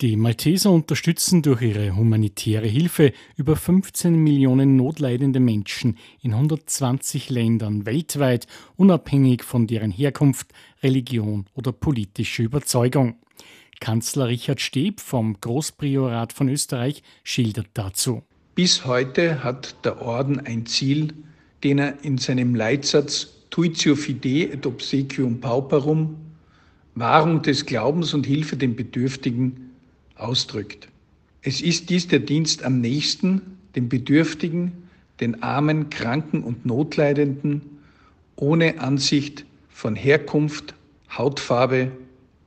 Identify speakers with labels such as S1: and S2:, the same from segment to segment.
S1: Die Malteser unterstützen durch ihre humanitäre Hilfe über 15 Millionen notleidende Menschen in 120 Ländern weltweit, unabhängig von deren Herkunft, Religion oder politische Überzeugung. Kanzler Richard Steb vom Großpriorat von Österreich schildert dazu.
S2: Bis heute hat der Orden ein Ziel, den er in seinem Leitsatz Tuitio Fide et Obsequium Pauperum, Wahrung des Glaubens und Hilfe den Bedürftigen, ausdrückt. Es ist dies der Dienst am nächsten, den Bedürftigen, den Armen, Kranken und Notleidenden, ohne Ansicht von Herkunft, Hautfarbe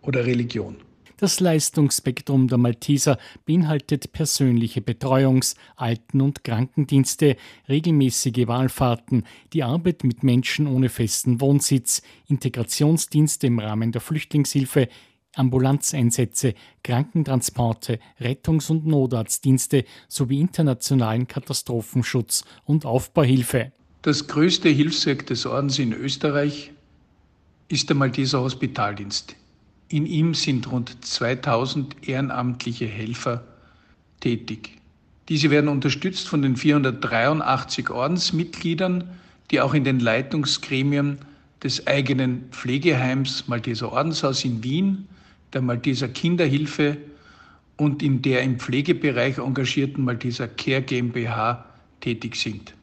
S2: oder Religion.
S1: Das Leistungsspektrum der Malteser beinhaltet persönliche Betreuungs-, Alten- und Krankendienste, regelmäßige Wahlfahrten, die Arbeit mit Menschen ohne festen Wohnsitz, Integrationsdienste im Rahmen der Flüchtlingshilfe, Ambulanzeinsätze, Krankentransporte, Rettungs- und Notarztdienste sowie internationalen Katastrophenschutz und Aufbauhilfe.
S2: Das größte Hilfswerk des Ordens in Österreich ist der Malteser Hospitaldienst. In ihm sind rund 2000 ehrenamtliche Helfer tätig. Diese werden unterstützt von den 483 Ordensmitgliedern, die auch in den Leitungsgremien des eigenen Pflegeheims Malteser Ordenshaus in Wien der Malteser Kinderhilfe und in der im Pflegebereich engagierten Malteser Care GmbH tätig sind.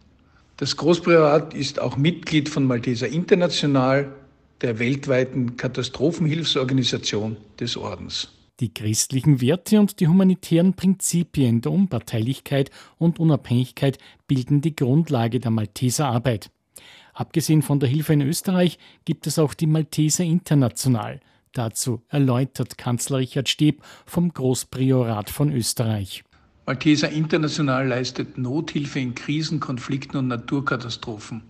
S2: Das Großpriorat ist auch Mitglied von Malteser International, der weltweiten Katastrophenhilfsorganisation des Ordens.
S1: Die christlichen Werte und die humanitären Prinzipien der Unparteilichkeit und Unabhängigkeit bilden die Grundlage der Malteser Arbeit. Abgesehen von der Hilfe in Österreich gibt es auch die Malteser International, Dazu erläutert Kanzler Richard Steb vom Großpriorat von Österreich.
S2: Malteser International leistet Nothilfe in Krisen, Konflikten und Naturkatastrophen.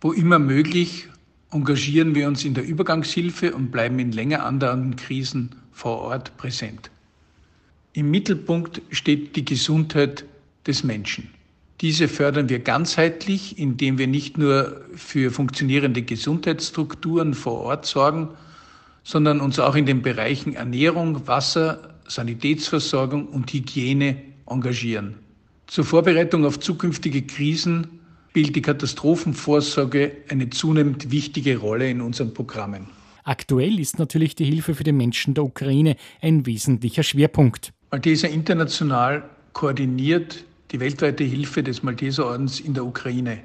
S2: Wo immer möglich engagieren wir uns in der Übergangshilfe und bleiben in länger andauernden Krisen vor Ort präsent. Im Mittelpunkt steht die Gesundheit des Menschen. Diese fördern wir ganzheitlich, indem wir nicht nur für funktionierende Gesundheitsstrukturen vor Ort sorgen, sondern uns auch in den Bereichen Ernährung, Wasser, Sanitätsversorgung und Hygiene engagieren. Zur Vorbereitung auf zukünftige Krisen spielt die Katastrophenvorsorge eine zunehmend wichtige Rolle in unseren Programmen.
S1: Aktuell ist natürlich die Hilfe für die Menschen der Ukraine ein wesentlicher Schwerpunkt.
S2: Malteser International koordiniert die weltweite Hilfe des Malteserordens in der Ukraine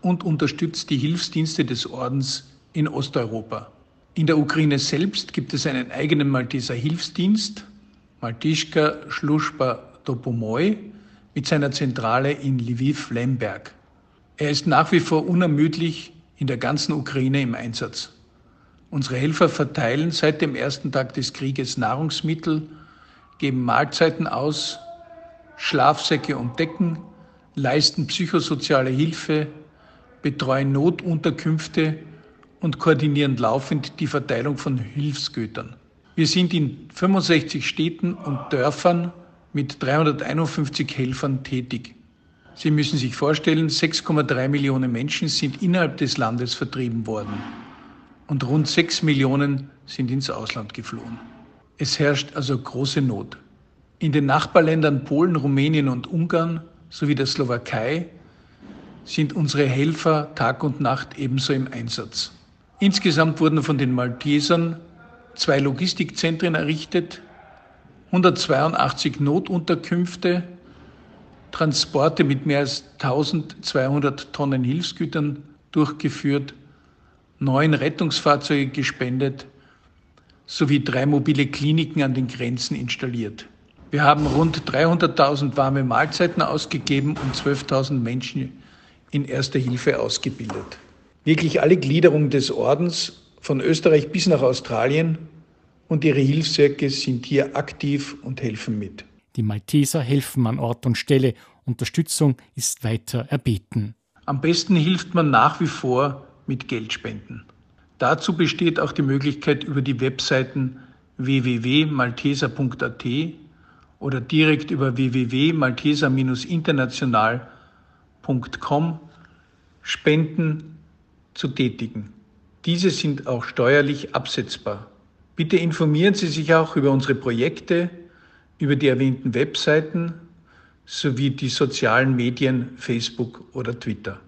S2: und unterstützt die Hilfsdienste des Ordens in Osteuropa. In der Ukraine selbst gibt es einen eigenen Malteser Hilfsdienst, Maltischka Schluschba Dopomoy, mit seiner Zentrale in Lviv-Lemberg. Er ist nach wie vor unermüdlich in der ganzen Ukraine im Einsatz. Unsere Helfer verteilen seit dem ersten Tag des Krieges Nahrungsmittel, geben Mahlzeiten aus, Schlafsäcke und Decken, leisten psychosoziale Hilfe, betreuen Notunterkünfte und koordinieren laufend die Verteilung von Hilfsgütern. Wir sind in 65 Städten und Dörfern mit 351 Helfern tätig. Sie müssen sich vorstellen, 6,3 Millionen Menschen sind innerhalb des Landes vertrieben worden und rund 6 Millionen sind ins Ausland geflohen. Es herrscht also große Not. In den Nachbarländern Polen, Rumänien und Ungarn sowie der Slowakei sind unsere Helfer Tag und Nacht ebenso im Einsatz. Insgesamt wurden von den Maltesern zwei Logistikzentren errichtet, 182 Notunterkünfte, Transporte mit mehr als 1200 Tonnen Hilfsgütern durchgeführt, neun Rettungsfahrzeuge gespendet sowie drei mobile Kliniken an den Grenzen installiert. Wir haben rund 300.000 warme Mahlzeiten ausgegeben und 12.000 Menschen in erster Hilfe ausgebildet. Wirklich alle Gliederungen des Ordens von Österreich bis nach Australien und ihre Hilfswerke sind hier aktiv und helfen mit.
S1: Die Malteser helfen an Ort und Stelle. Unterstützung ist weiter erbeten.
S2: Am besten hilft man nach wie vor mit Geldspenden. Dazu besteht auch die Möglichkeit über die Webseiten www.malteser.at oder direkt über www.malteser-international.com Spenden zu tätigen. Diese sind auch steuerlich absetzbar. Bitte informieren Sie sich auch über unsere Projekte über die erwähnten Webseiten sowie die sozialen Medien Facebook oder Twitter.